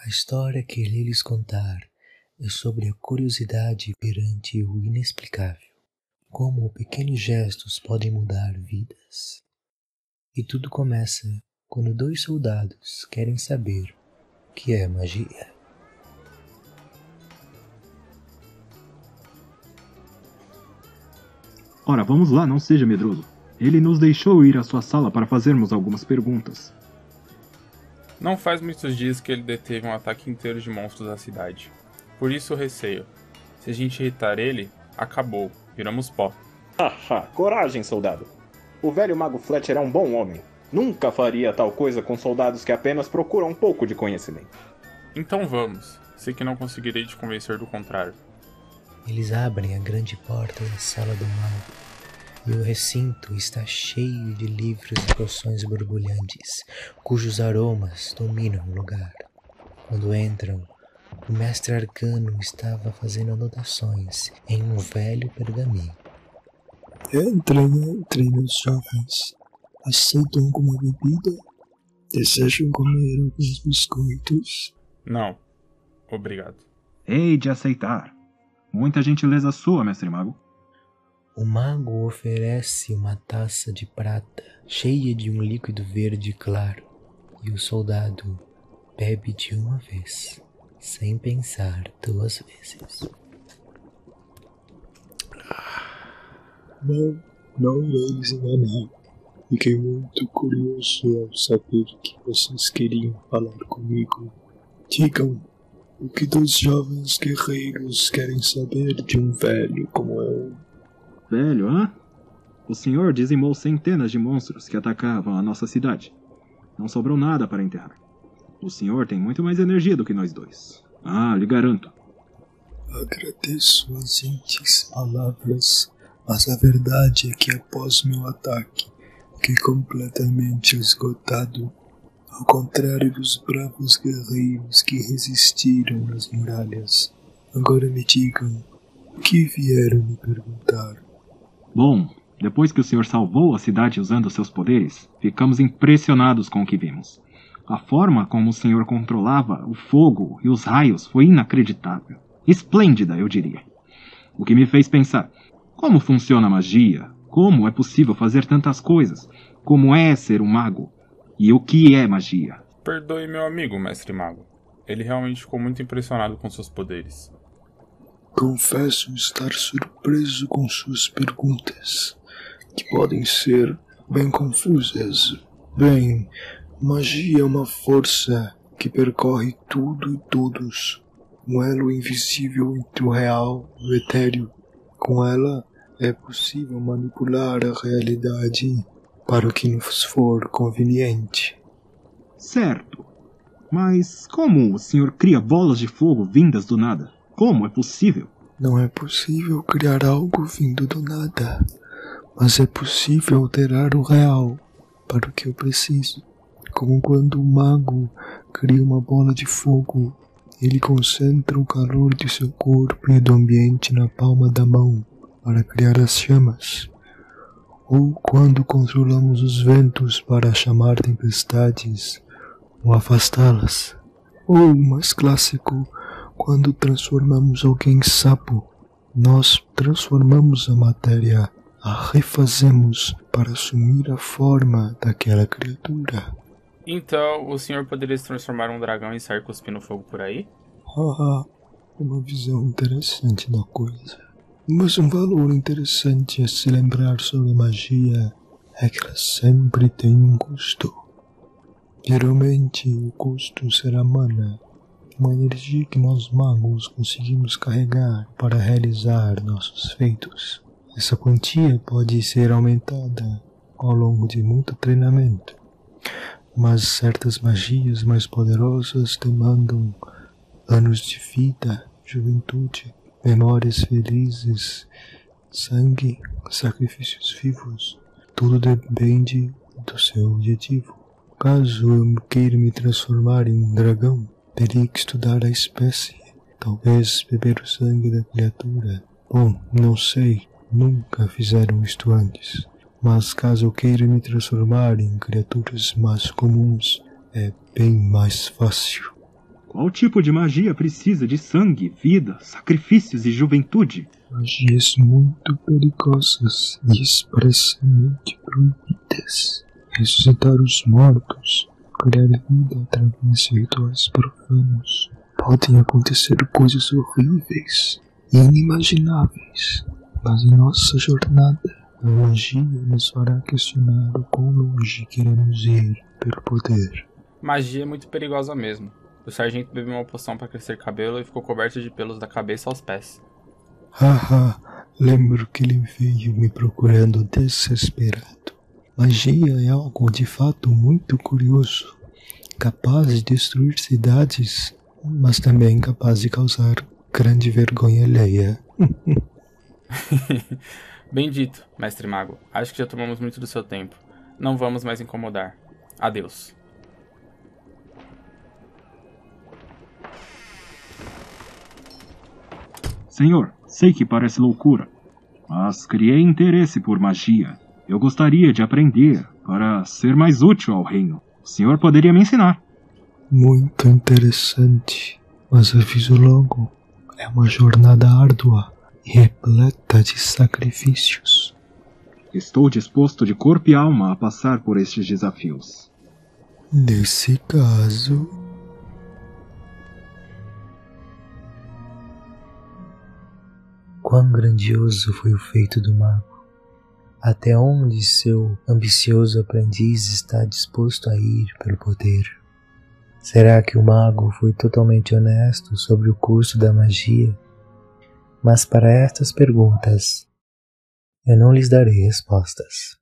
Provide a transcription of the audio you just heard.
A história que ele lhes contar é sobre a curiosidade perante o inexplicável, como pequenos gestos podem mudar vidas. E tudo começa quando dois soldados querem saber o que é magia. Ora, vamos lá, não seja medroso. Ele nos deixou ir à sua sala para fazermos algumas perguntas. Não faz muitos dias que ele deteve um ataque inteiro de monstros na cidade. Por isso o receio. Se a gente irritar ele, acabou. Viramos pó. Haha, coragem, soldado. O velho mago Fletcher é um bom homem. Nunca faria tal coisa com soldados que apenas procuram um pouco de conhecimento. Então vamos. Sei que não conseguirei te convencer do contrário. Eles abrem a grande porta da sala do mago e o recinto está cheio de livros e poções borbulhantes, cujos aromas dominam o lugar. Quando entram, o mestre arcano estava fazendo anotações em um velho pergaminho. Entrem, entrem, meus jovens. Aceitam alguma bebida? Desejam comer alguns biscoitos? Não. Obrigado. Hei de aceitar. Muita gentileza sua, mestre mago. O mago oferece uma taça de prata cheia de um líquido verde claro e o soldado bebe de uma vez, sem pensar duas vezes. Não, não eles enganar. Fiquei muito curioso ao saber que vocês queriam falar comigo. Digam, o que dois jovens guerreiros querem saber de um velho como eu? Velho, hã? O senhor dizimou centenas de monstros que atacavam a nossa cidade. Não sobrou nada para enterrar. O senhor tem muito mais energia do que nós dois. Ah, lhe garanto. Agradeço as gentis palavras, mas a verdade é que após meu ataque, fiquei completamente esgotado. Ao contrário dos bravos guerreiros que resistiram nas muralhas. Agora me digam, o que vieram me perguntar? Bom, depois que o senhor salvou a cidade usando seus poderes, ficamos impressionados com o que vimos. A forma como o senhor controlava o fogo e os raios foi inacreditável. Esplêndida, eu diria. O que me fez pensar: como funciona a magia? Como é possível fazer tantas coisas? Como é ser um mago? E o que é magia? Perdoe meu amigo, mestre mago. Ele realmente ficou muito impressionado com seus poderes. Confesso estar surpreso com suas perguntas, que podem ser bem confusas. Bem, magia é uma força que percorre tudo e todos, um elo invisível entre o real e o etéreo. Com ela é possível manipular a realidade para o que nos for conveniente. Certo. Mas como o senhor cria bolas de fogo vindas do nada? Como é possível? Não é possível criar algo vindo do nada, mas é possível alterar o real para o que eu preciso. Como quando um mago cria uma bola de fogo, ele concentra o calor de seu corpo e do ambiente na palma da mão para criar as chamas. Ou quando controlamos os ventos para chamar tempestades ou afastá-las. Ou, mais clássico, quando transformamos alguém em sapo, nós transformamos a matéria, a refazemos para assumir a forma daquela criatura. Então, o senhor poderia se transformar um dragão e sair cuspindo fogo por aí? Haha, uma visão interessante da coisa. Mas um valor interessante a se lembrar sobre magia é que ela sempre tem um custo. Geralmente o custo será mana, uma energia que nós magos conseguimos carregar para realizar nossos feitos. Essa quantia pode ser aumentada ao longo de muito treinamento, mas certas magias mais poderosas demandam anos de vida, juventude, memórias felizes, sangue, sacrifícios vivos. Tudo depende do seu objetivo. Caso eu queira me transformar em um dragão, Teria que estudar a espécie, talvez beber o sangue da criatura. Bom, não sei, nunca fizeram isto antes. Mas caso eu queira me transformar em criaturas mais comuns, é bem mais fácil. Qual tipo de magia precisa de sangue, vida, sacrifícios e juventude? Magias muito perigosas e expressamente proibidas. Ressuscitar os mortos, criar vida através de rituais profanos. Podem acontecer coisas horríveis e inimagináveis, mas em nossa jornada, a magia nos fará questionar o quão longe queremos ir pelo poder. Magia é muito perigosa mesmo. O sargento bebeu uma poção para crescer cabelo e ficou coberto de pelos da cabeça aos pés. Haha, lembro que ele veio me procurando desesperado. Magia é algo de fato muito curioso, capaz de destruir cidades, mas também capaz de causar grande vergonha alheia. Bendito, mestre mago. Acho que já tomamos muito do seu tempo. Não vamos mais incomodar. Adeus. Senhor, sei que parece loucura, mas criei interesse por magia. Eu gostaria de aprender para ser mais útil ao reino. O senhor poderia me ensinar. Muito interessante, mas aviso logo: é uma jornada árdua e repleta de sacrifícios. Estou disposto de corpo e alma a passar por estes desafios. Nesse caso, Quão grandioso foi o feito do mago! Até onde seu ambicioso aprendiz está disposto a ir pelo poder? Será que o mago foi totalmente honesto sobre o curso da magia? Mas para estas perguntas, eu não lhes darei respostas.